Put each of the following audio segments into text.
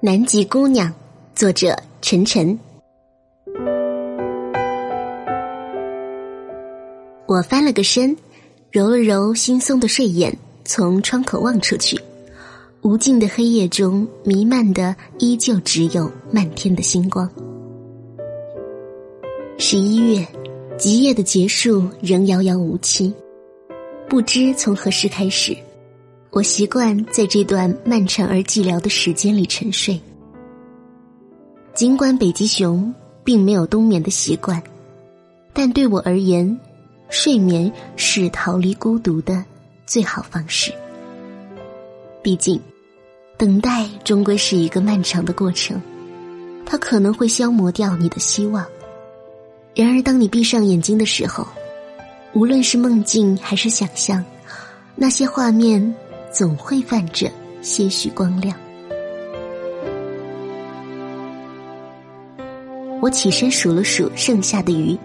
南极姑娘，作者陈晨。我翻了个身，揉了揉惺忪的睡眼，从窗口望出去，无尽的黑夜中弥漫的依旧只有漫天的星光。十一月，极夜的结束仍遥遥无期，不知从何时开始。我习惯在这段漫长而寂寥的时间里沉睡。尽管北极熊并没有冬眠的习惯，但对我而言，睡眠是逃离孤独的最好方式。毕竟，等待终归是一个漫长的过程，它可能会消磨掉你的希望。然而，当你闭上眼睛的时候，无论是梦境还是想象，那些画面。总会泛着些许光亮。我起身数了数剩下的鱼，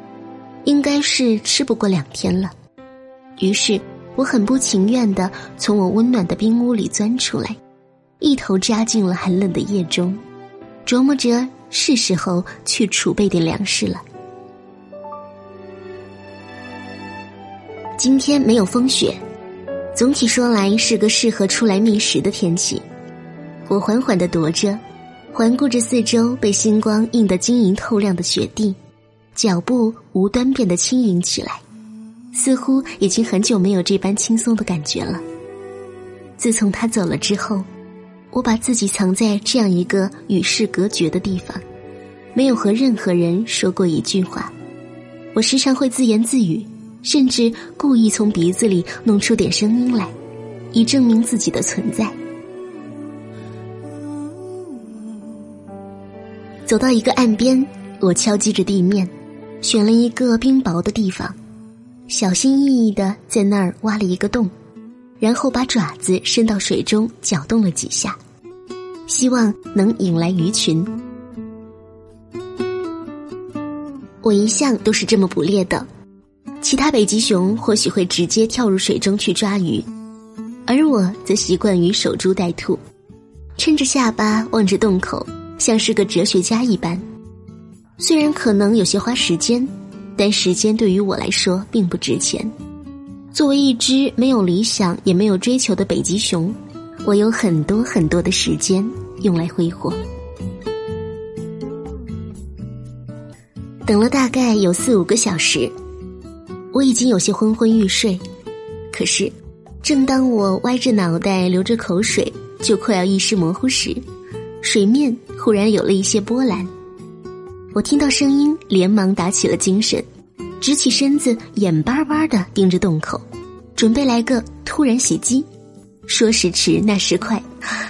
应该是吃不过两天了。于是我很不情愿的从我温暖的冰屋里钻出来，一头扎进了寒冷的夜中，琢磨着是时候去储备点粮食了。今天没有风雪。总体说来是个适合出来觅食的天气。我缓缓的踱着，环顾着四周被星光映得晶莹透亮的雪地，脚步无端变得轻盈起来，似乎已经很久没有这般轻松的感觉了。自从他走了之后，我把自己藏在这样一个与世隔绝的地方，没有和任何人说过一句话。我时常会自言自语。甚至故意从鼻子里弄出点声音来，以证明自己的存在。走到一个岸边，我敲击着地面，选了一个冰薄的地方，小心翼翼的在那儿挖了一个洞，然后把爪子伸到水中搅动了几下，希望能引来鱼群。我一向都是这么捕猎的。其他北极熊或许会直接跳入水中去抓鱼，而我则习惯于守株待兔，撑着下巴望着洞口，像是个哲学家一般。虽然可能有些花时间，但时间对于我来说并不值钱。作为一只没有理想也没有追求的北极熊，我有很多很多的时间用来挥霍。等了大概有四五个小时。我已经有些昏昏欲睡，可是，正当我歪着脑袋流着口水，就快要意识模糊时，水面忽然有了一些波澜。我听到声音，连忙打起了精神，直起身子，眼巴巴的盯着洞口，准备来个突然袭击。说时迟，那时快，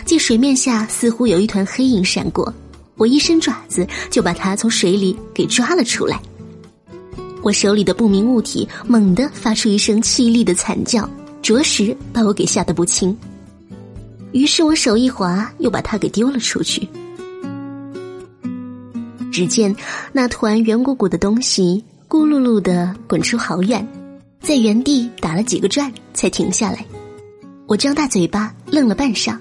见水面下似乎有一团黑影闪过，我一伸爪子就把它从水里给抓了出来。我手里的不明物体猛地发出一声凄厉的惨叫，着实把我给吓得不轻。于是我手一滑，又把它给丢了出去。只见那团圆鼓鼓的东西咕噜噜的滚出好远，在原地打了几个转才停下来。我张大嘴巴愣了半晌，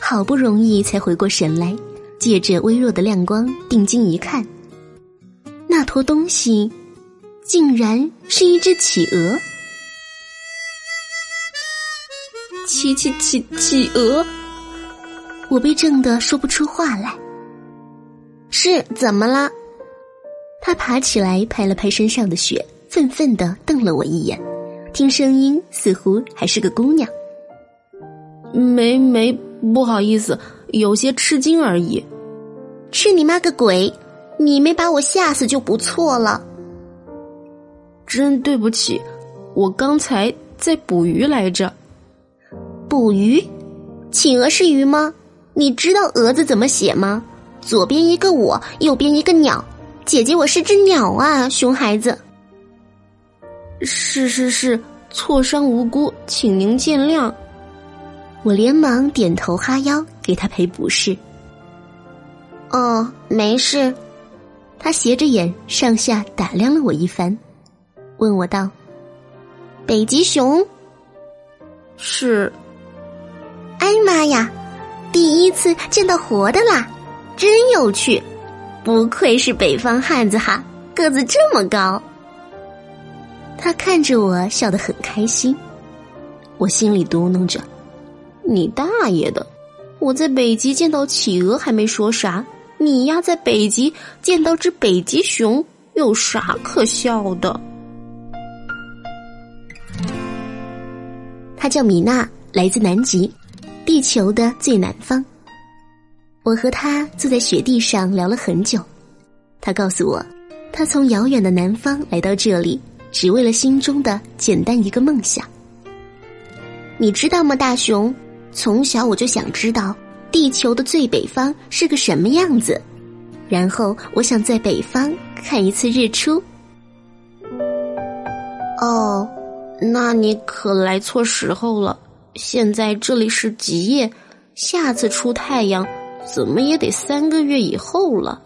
好不容易才回过神来，借着微弱的亮光定睛一看，那坨东西。竟然是一只企鹅！企企企企鹅！我被震得说不出话来。是怎么了？他爬起来拍了拍身上的雪，愤愤的瞪了我一眼。听声音似乎还是个姑娘。没没，不好意思，有些吃惊而已。吃你妈个鬼！你没把我吓死就不错了。真对不起，我刚才在捕鱼来着。捕鱼？企鹅是鱼吗？你知道蛾子怎么写吗？左边一个我，右边一个鸟。姐姐，我是只鸟啊，熊孩子。是是是，错伤无辜，请您见谅。我连忙点头哈腰，给他赔不是。哦，没事。他斜着眼上下打量了我一番。问我道：“北极熊，是哎妈呀，第一次见到活的啦，真有趣！不愧是北方汉子哈，个子这么高。他看着我笑得很开心，我心里嘟囔着：“你大爷的！我在北极见到企鹅还没说啥，你呀在北极见到只北极熊有啥可笑的？”他叫米娜，来自南极，地球的最南方。我和他坐在雪地上聊了很久，他告诉我，他从遥远的南方来到这里，只为了心中的简单一个梦想。你知道吗，大熊？从小我就想知道地球的最北方是个什么样子，然后我想在北方看一次日出。哦，那你可来错时候了，现在这里是极夜，下次出太阳。怎么也得三个月以后了。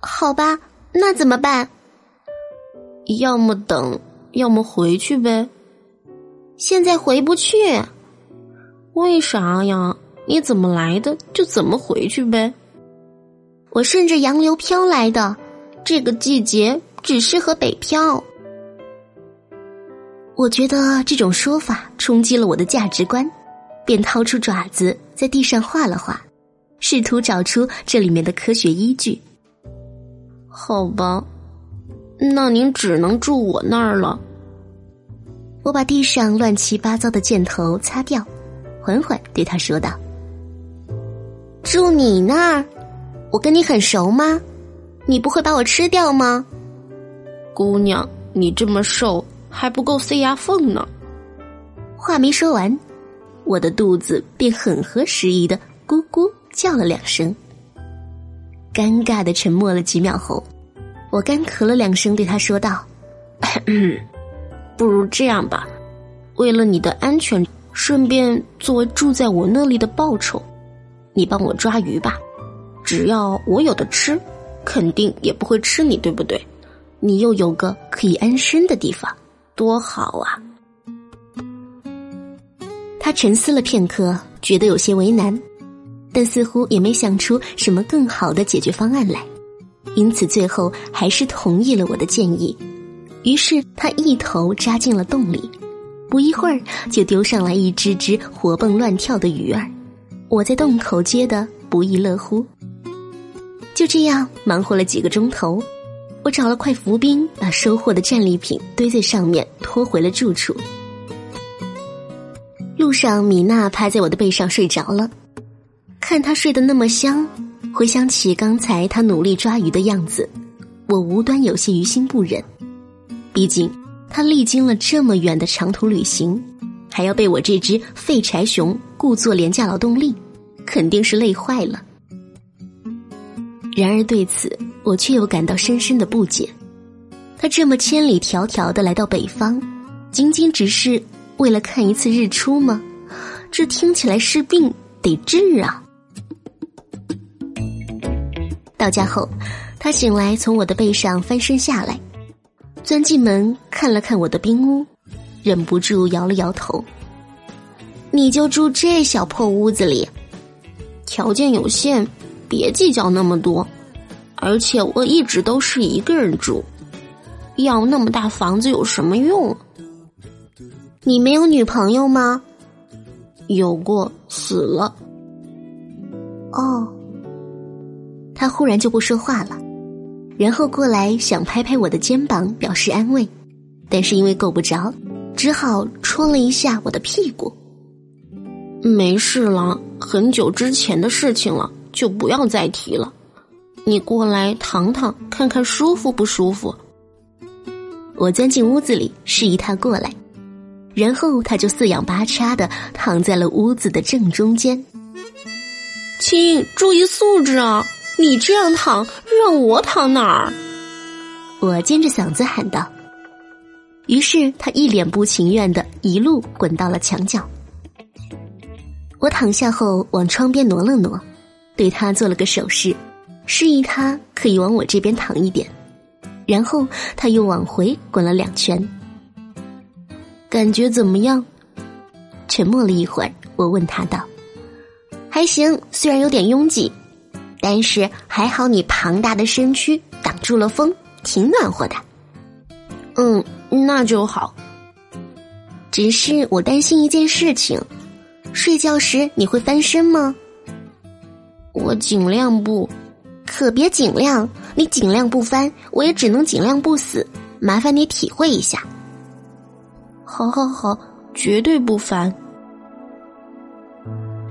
好吧，那怎么办？要么等，要么回去呗。现在回不去，为啥呀？你怎么来的就怎么回去呗。我顺着洋流飘来的，这个季节只适合北漂。我觉得这种说法冲击了我的价值观。便掏出爪子在地上画了画，试图找出这里面的科学依据。好吧，那您只能住我那儿了。我把地上乱七八糟的箭头擦掉，缓缓对他说道：“住你那儿？我跟你很熟吗？你不会把我吃掉吗？”姑娘，你这么瘦还不够塞牙缝呢。话没说完。我的肚子便很合时宜的咕咕叫了两声。尴尬的沉默了几秒后，我干咳了两声，对他说道：“不如这样吧，为了你的安全，顺便作为住在我那里的报酬，你帮我抓鱼吧。只要我有的吃，肯定也不会吃你，对不对？你又有个可以安身的地方，多好啊！”他沉思了片刻，觉得有些为难，但似乎也没想出什么更好的解决方案来，因此最后还是同意了我的建议。于是他一头扎进了洞里，不一会儿就丢上来一只只活蹦乱跳的鱼儿。我在洞口接的不亦乐乎。就这样忙活了几个钟头，我找了块浮冰，把收获的战利品堆在上面，拖回了住处。路上，米娜趴在我的背上睡着了。看她睡得那么香，回想起刚才她努力抓鱼的样子，我无端有些于心不忍。毕竟她历经了这么远的长途旅行，还要被我这只废柴熊故作廉价劳动力，肯定是累坏了。然而对此，我却又感到深深的不解。他这么千里迢迢的来到北方，仅仅只是。为了看一次日出吗？这听起来是病得治啊！到家后，他醒来，从我的背上翻身下来，钻进门看了看我的冰屋，忍不住摇了摇头：“你就住这小破屋子里？条件有限，别计较那么多。而且我一直都是一个人住，要那么大房子有什么用？”你没有女朋友吗？有过，死了。哦，他忽然就不说话了，然后过来想拍拍我的肩膀表示安慰，但是因为够不着，只好戳了一下我的屁股。没事了，很久之前的事情了，就不要再提了。你过来躺躺，看看舒服不舒服？我钻进屋子里，示意他过来。然后他就四仰八叉的躺在了屋子的正中间。亲，注意素质啊！你这样躺，让我躺哪儿？我尖着嗓子喊道。于是他一脸不情愿的一路滚到了墙角。我躺下后往窗边挪了挪，对他做了个手势，示意他可以往我这边躺一点。然后他又往回滚了两圈。感觉怎么样？沉默了一会儿，我问他道：“还行，虽然有点拥挤，但是还好你庞大的身躯挡住了风，挺暖和的。”嗯，那就好。只是我担心一件事情，睡觉时你会翻身吗？我尽量不，可别尽量，你尽量不翻，我也只能尽量不死。麻烦你体会一下。好，好，好，绝对不翻。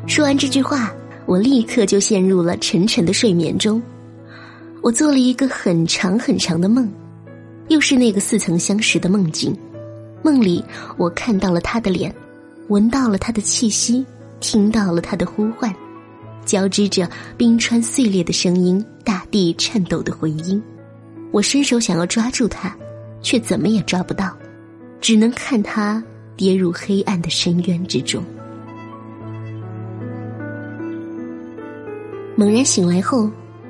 说完这句话，我立刻就陷入了沉沉的睡眠中。我做了一个很长很长的梦。又是那个似曾相识的梦境，梦里我看到了他的脸，闻到了他的气息，听到了他的呼唤，交织着冰川碎裂的声音，大地颤抖的回音。我伸手想要抓住他，却怎么也抓不到，只能看他跌入黑暗的深渊之中。猛然醒来后，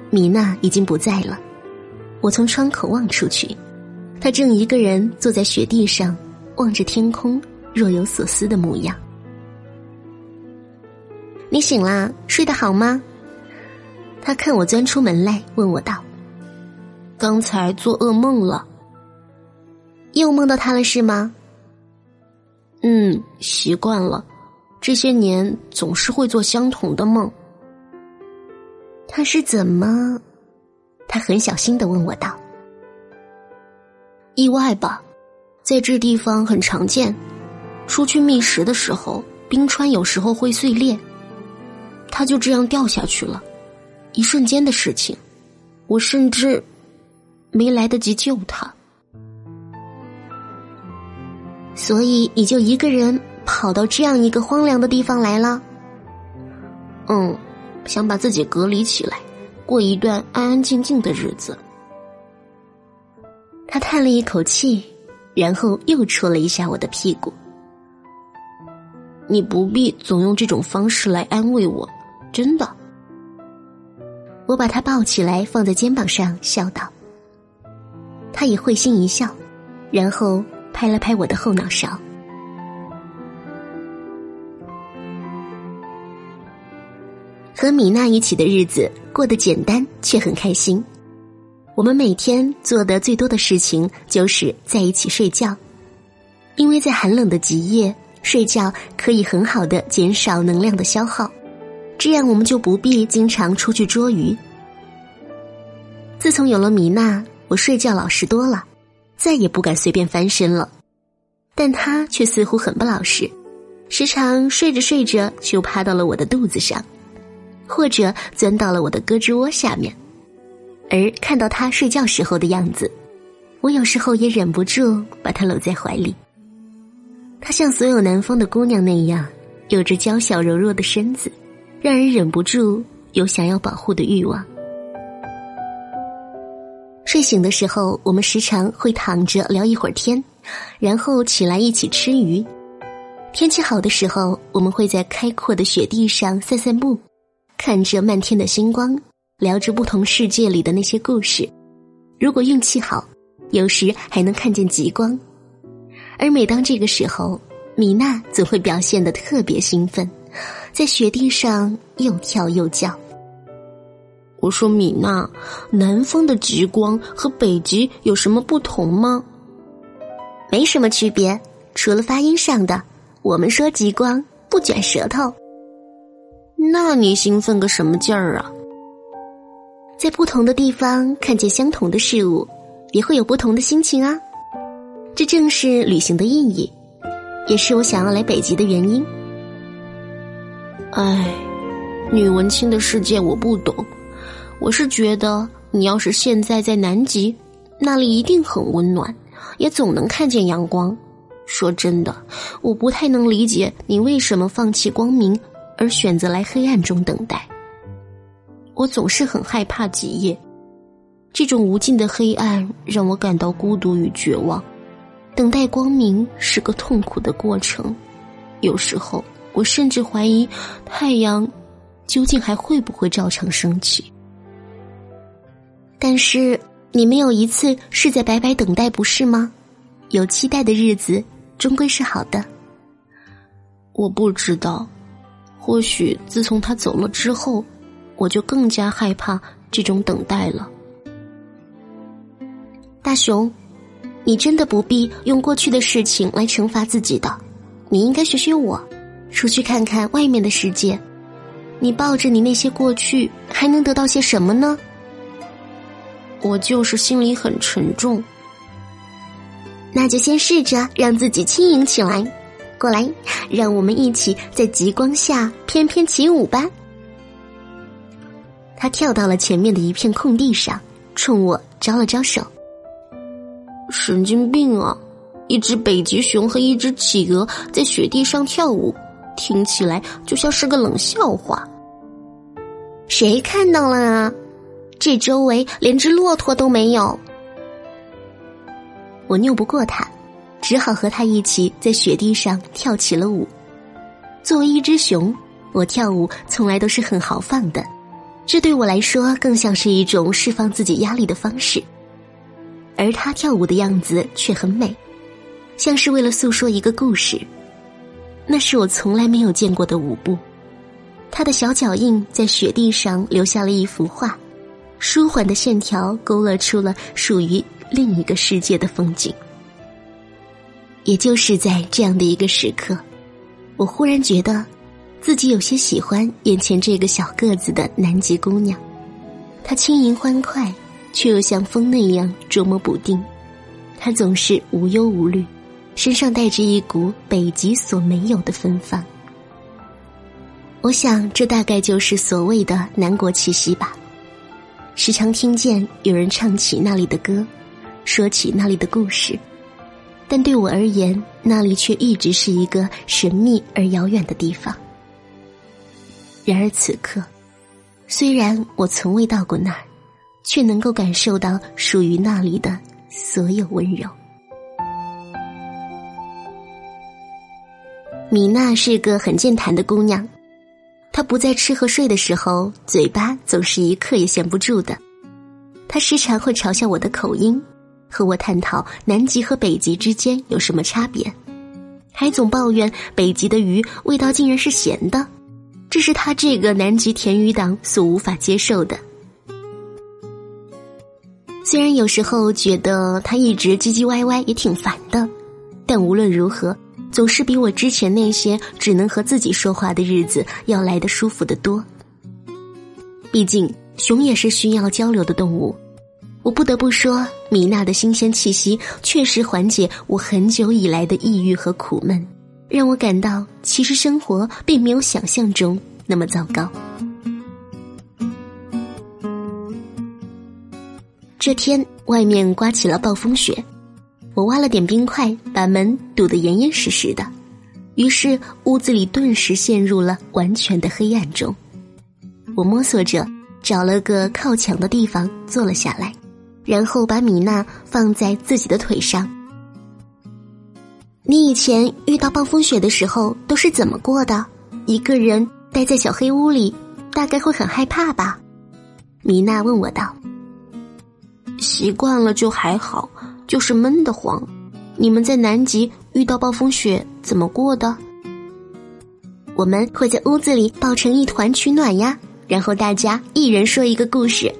米娜已经不在了。我从窗口望出去。她正一个人坐在雪地上，望着天空，若有所思的模样。你醒啦？睡得好吗？他看我钻出门来，问我道：“刚才做噩梦了，又梦到他了是吗？”“嗯，习惯了，这些年总是会做相同的梦。”他是怎么？他很小心的问我道。意外吧，在这地方很常见。出去觅食的时候，冰川有时候会碎裂，他就这样掉下去了，一瞬间的事情。我甚至没来得及救他，所以你就一个人跑到这样一个荒凉的地方来了。嗯，想把自己隔离起来，过一段安安静静的日子。他叹了一口气，然后又戳了一下我的屁股。你不必总用这种方式来安慰我，真的。我把他抱起来放在肩膀上，笑道。他也会心一笑，然后拍了拍我的后脑勺。和米娜一起的日子过得简单，却很开心。我们每天做的最多的事情就是在一起睡觉，因为在寒冷的极夜，睡觉可以很好的减少能量的消耗，这样我们就不必经常出去捉鱼。自从有了米娜，我睡觉老实多了，再也不敢随便翻身了。但她却似乎很不老实，时常睡着睡着就趴到了我的肚子上，或者钻到了我的胳肢窝下面。而看到他睡觉时候的样子，我有时候也忍不住把他搂在怀里。他像所有南方的姑娘那样，有着娇小柔弱的身子，让人忍不住有想要保护的欲望。睡醒的时候，我们时常会躺着聊一会儿天，然后起来一起吃鱼。天气好的时候，我们会在开阔的雪地上散散步，看着漫天的星光。聊着不同世界里的那些故事，如果运气好，有时还能看见极光。而每当这个时候，米娜总会表现的特别兴奋，在雪地上又跳又叫。我说：“米娜，南方的极光和北极有什么不同吗？”没什么区别，除了发音上的。我们说极光不卷舌头。那你兴奋个什么劲儿啊？在不同的地方看见相同的事物，也会有不同的心情啊。这正是旅行的意义，也是我想要来北极的原因。唉，女文青的世界我不懂。我是觉得，你要是现在在南极，那里一定很温暖，也总能看见阳光。说真的，我不太能理解你为什么放弃光明，而选择来黑暗中等待。我总是很害怕极夜，这种无尽的黑暗让我感到孤独与绝望。等待光明是个痛苦的过程，有时候我甚至怀疑太阳究竟还会不会照常升起。但是你没有一次是在白白等待，不是吗？有期待的日子终归是好的。我不知道，或许自从他走了之后，我就更加害怕这种等待了。大熊，你真的不必用过去的事情来惩罚自己的，你应该学学我，出去看看外面的世界。你抱着你那些过去，还能得到些什么呢？我就是心里很沉重。那就先试着让自己轻盈起来。过来，让我们一起在极光下翩翩起舞吧。他跳到了前面的一片空地上，冲我招了招手。神经病啊！一只北极熊和一只企鹅在雪地上跳舞，听起来就像是个冷笑话。谁看到了啊？这周围连只骆驼都没有。我拗不过他，只好和他一起在雪地上跳起了舞。作为一只熊，我跳舞从来都是很豪放的，这对我来说更像是一种释放自己压力的方式。而他跳舞的样子却很美，像是为了诉说一个故事。那是我从来没有见过的舞步。他的小脚印在雪地上留下了一幅画，舒缓的线条勾勒出了属于另一个世界的风景。也就是在这样的一个时刻，我忽然觉得，自己有些喜欢眼前这个小个子的南极姑娘。她轻盈欢快，却又像风那样捉摸不定。她总是无忧无虑，身上带着一股北极所没有的芬芳。我想，这大概就是所谓的南国气息吧。时常听见有人唱起那里的歌，说起那里的故事，但对我而言，那里却一直是一个神秘而遥远的地方。然而此刻，虽然我从未到过那儿，却能够感受到属于那里的所有温柔。米娜是个很健谈的姑娘。她不在吃和睡的时候，嘴巴总是一刻也闲不住的。他时常会嘲笑我的口音，和我探讨南极和北极之间有什么差别，还总抱怨北极的鱼味道竟然是咸的，这是他这个南极甜鱼党所无法接受的。虽然有时候觉得他一直唧唧歪歪也挺烦的，但无论如何。总是比我之前那些只能和自己说话的日子要来的舒服的多。毕竟熊也是需要交流的动物，我不得不说，米娜的新鲜气息确实缓解我很久以来的抑郁和苦闷，让我感到其实生活并没有想象中那么糟糕。这天外面刮起了暴风雪。我挖了点冰块，把门堵得严严实实的，于是屋子里顿时陷入了完全的黑暗中。我摸索着找了个靠墙的地方坐了下来，然后把米娜放在自己的腿上。你以前遇到暴风雪的时候都是怎么过的？一个人待在小黑屋里，大概会很害怕吧？米娜问我道。习惯了就还好。就是闷得慌。你们在南极遇到暴风雪怎么过的？我们会在屋子里抱成一团取暖呀，然后大家一人说一个故事，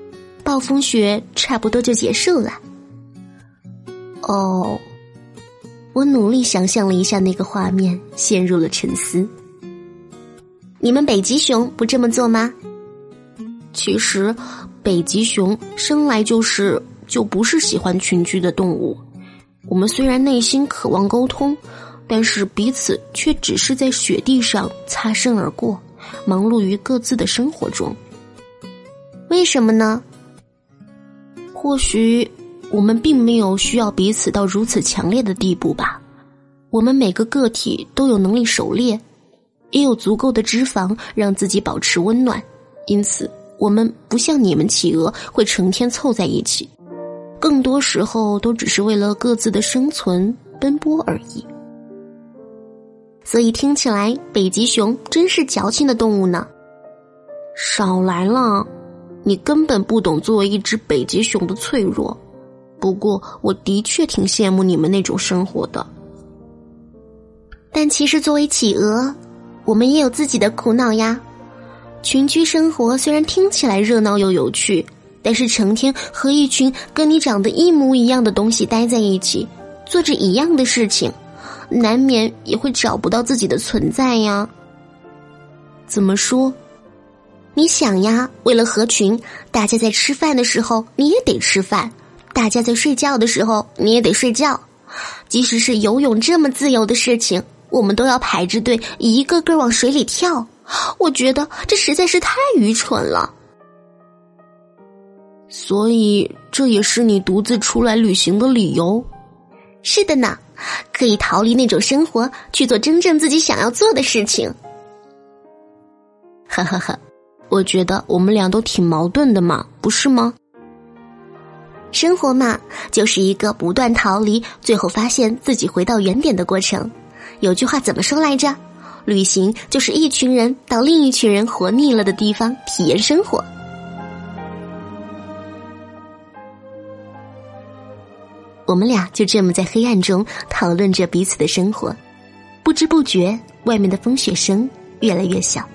暴风雪差不多就结束了。哦，我努力想象了一下那个画面，陷入了沉思。你们北极熊不这么做吗？其实，北极熊生来就是。就不是喜欢群居的动物。我们虽然内心渴望沟通，但是彼此却只是在雪地上擦身而过，忙碌于各自的生活中。为什么呢？或许我们并没有需要彼此到如此强烈的地步吧。我们每个个体都有能力狩猎，也有足够的脂肪让自己保持温暖，因此我们不像你们企鹅会成天凑在一起。更多时候都只是为了各自的生存奔波而已，所以听起来北极熊真是矫情的动物呢。少来了，你根本不懂作为一只北极熊的脆弱。不过我的确挺羡慕你们那种生活的。但其实作为企鹅，我们也有自己的苦恼呀。群居生活虽然听起来热闹又有趣，但是成天和一群跟你长得一模一样的东西待在一起，做着一样的事情，难免也会找不到自己的存在呀。怎么说？你想呀，为了合群，大家在吃饭的时候你也得吃饭，大家在睡觉的时候你也得睡觉，即使是游泳这么自由的事情。我们都要排着队，一个个往水里跳。我觉得这实在是太愚蠢了。所以这也是你独自出来旅行的理由。是的呢，可以逃离那种生活，去做真正自己想要做的事情。哈哈哈，我觉得我们俩都挺矛盾的嘛，不是吗？生活嘛，就是一个不断逃离，最后发现自己回到原点的过程。有句话怎么说来着？旅行就是一群人到另一群人活腻了的地方体验生活。我们俩就这么在黑暗中讨论着彼此的生活，不知不觉，外面的风雪声越来越小。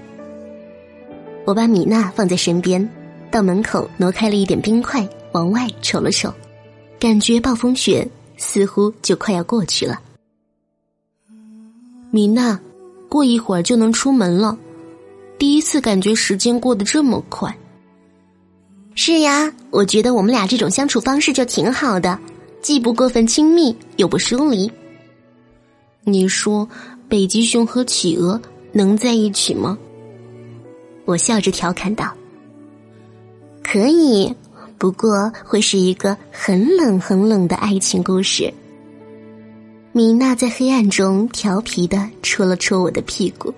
我把米娜放在身边，到门口挪开了一点冰块，往外瞅了瞅，感觉暴风雪似乎就快要过去了。米娜，过一会儿就能出门了。第一次感觉时间过得这么快。是呀，我觉得我们俩这种相处方式就挺好的，既不过分亲密，又不疏离。你说北极熊和企鹅能在一起吗？我笑着调侃道：“可以，不过会是一个很冷很冷的爱情故事。”米娜在黑暗中调皮的戳了戳我的屁股。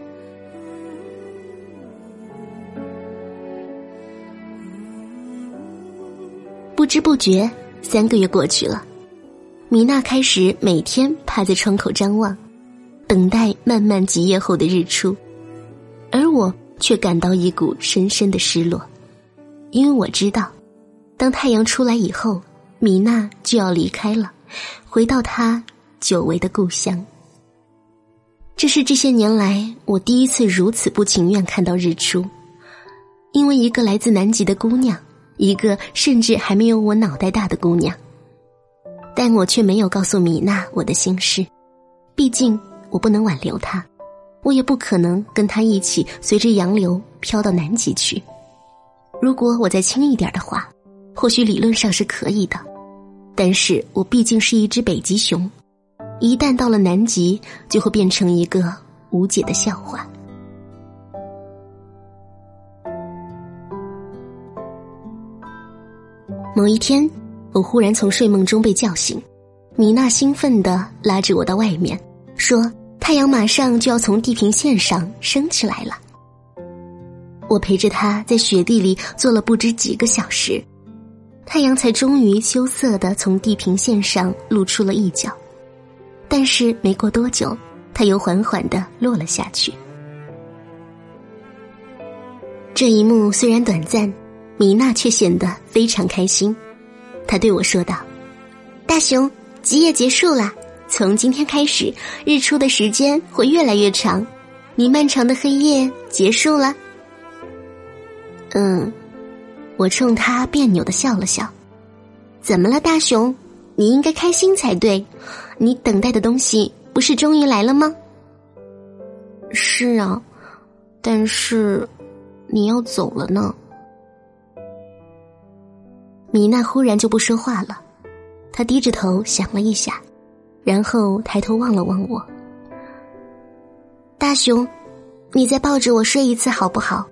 不知不觉，三个月过去了，米娜开始每天趴在窗口张望，等待漫漫极夜后的日出，而我却感到一股深深的失落，因为我知道，当太阳出来以后，米娜就要离开了，回到她。久违的故乡，这是这些年来我第一次如此不情愿看到日出，因为一个来自南极的姑娘，一个甚至还没有我脑袋大的姑娘，但我却没有告诉米娜我的心事，毕竟我不能挽留她，我也不可能跟她一起随着洋流飘到南极去。如果我再轻一点的话，或许理论上是可以的，但是我毕竟是一只北极熊。一旦到了南极，就会变成一个无解的笑话。某一天，我忽然从睡梦中被叫醒，米娜兴奋的拉着我到外面，说：“太阳马上就要从地平线上升起来了。”我陪着她在雪地里坐了不知几个小时，太阳才终于羞涩的从地平线上露出了一角。但是没过多久，它又缓缓的落了下去。这一幕虽然短暂，米娜却显得非常开心。他对我说道：“大熊，极夜结束了，从今天开始，日出的时间会越来越长，你漫长的黑夜结束了。”嗯，我冲他别扭的笑了笑。怎么了，大熊？你应该开心才对。你等待的东西不是终于来了吗？是啊，但是你要走了呢。米娜忽然就不说话了，她低着头想了一下，然后抬头望了望我。大熊，你再抱着我睡一次好不好？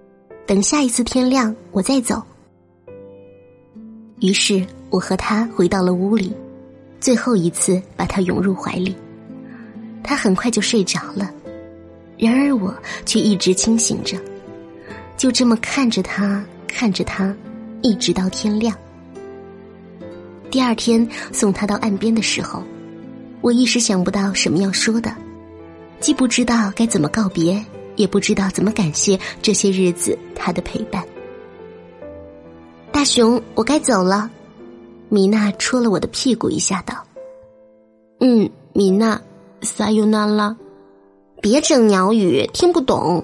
等下一次天亮我再走。于是我和他回到了屋里。最后一次把他拥入怀里，他很快就睡着了，然而我却一直清醒着，就这么看着他，看着他，一直到天亮。第二天送他到岸边的时候，我一时想不到什么要说的，既不知道该怎么告别，也不知道怎么感谢这些日子他的陪伴。大熊，我该走了。米娜戳了我的屁股一下，道：“嗯，米娜，撒尤那拉。”别整鸟语，听不懂。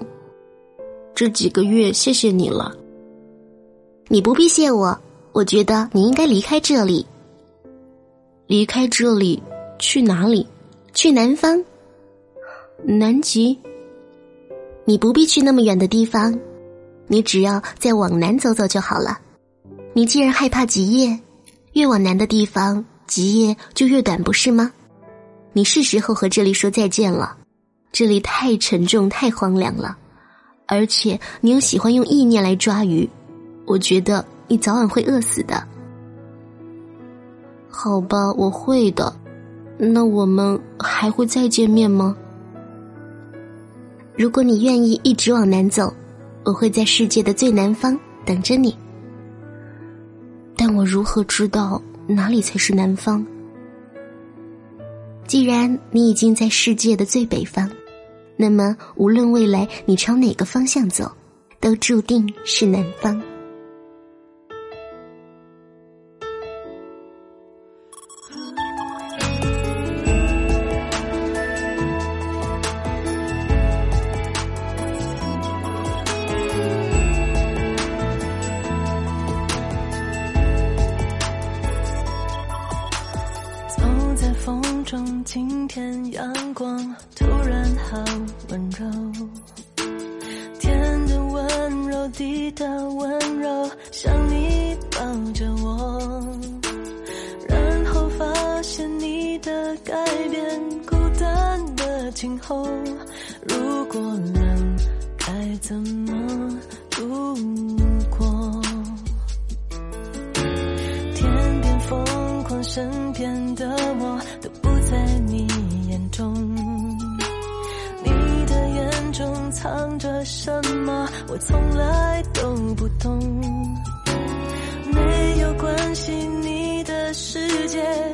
这几个月谢谢你了。你不必谢我，我觉得你应该离开这里。离开这里去哪里？去南方，南极。你不必去那么远的地方，你只要再往南走走就好了。你既然害怕极夜，越往南的地方极夜就越短，不是吗？你是时候和这里说再见了。这里太沉重，太荒凉了，而且你又喜欢用意念来抓鱼，我觉得你早晚会饿死的。好吧，我会的。那我们还会再见面吗？如果你愿意一直往南走，我会在世界的最南方等着你。但我如何知道哪里才是南方？既然你已经在世界的最北方。那么，无论未来你朝哪个方向走，都注定是南方。世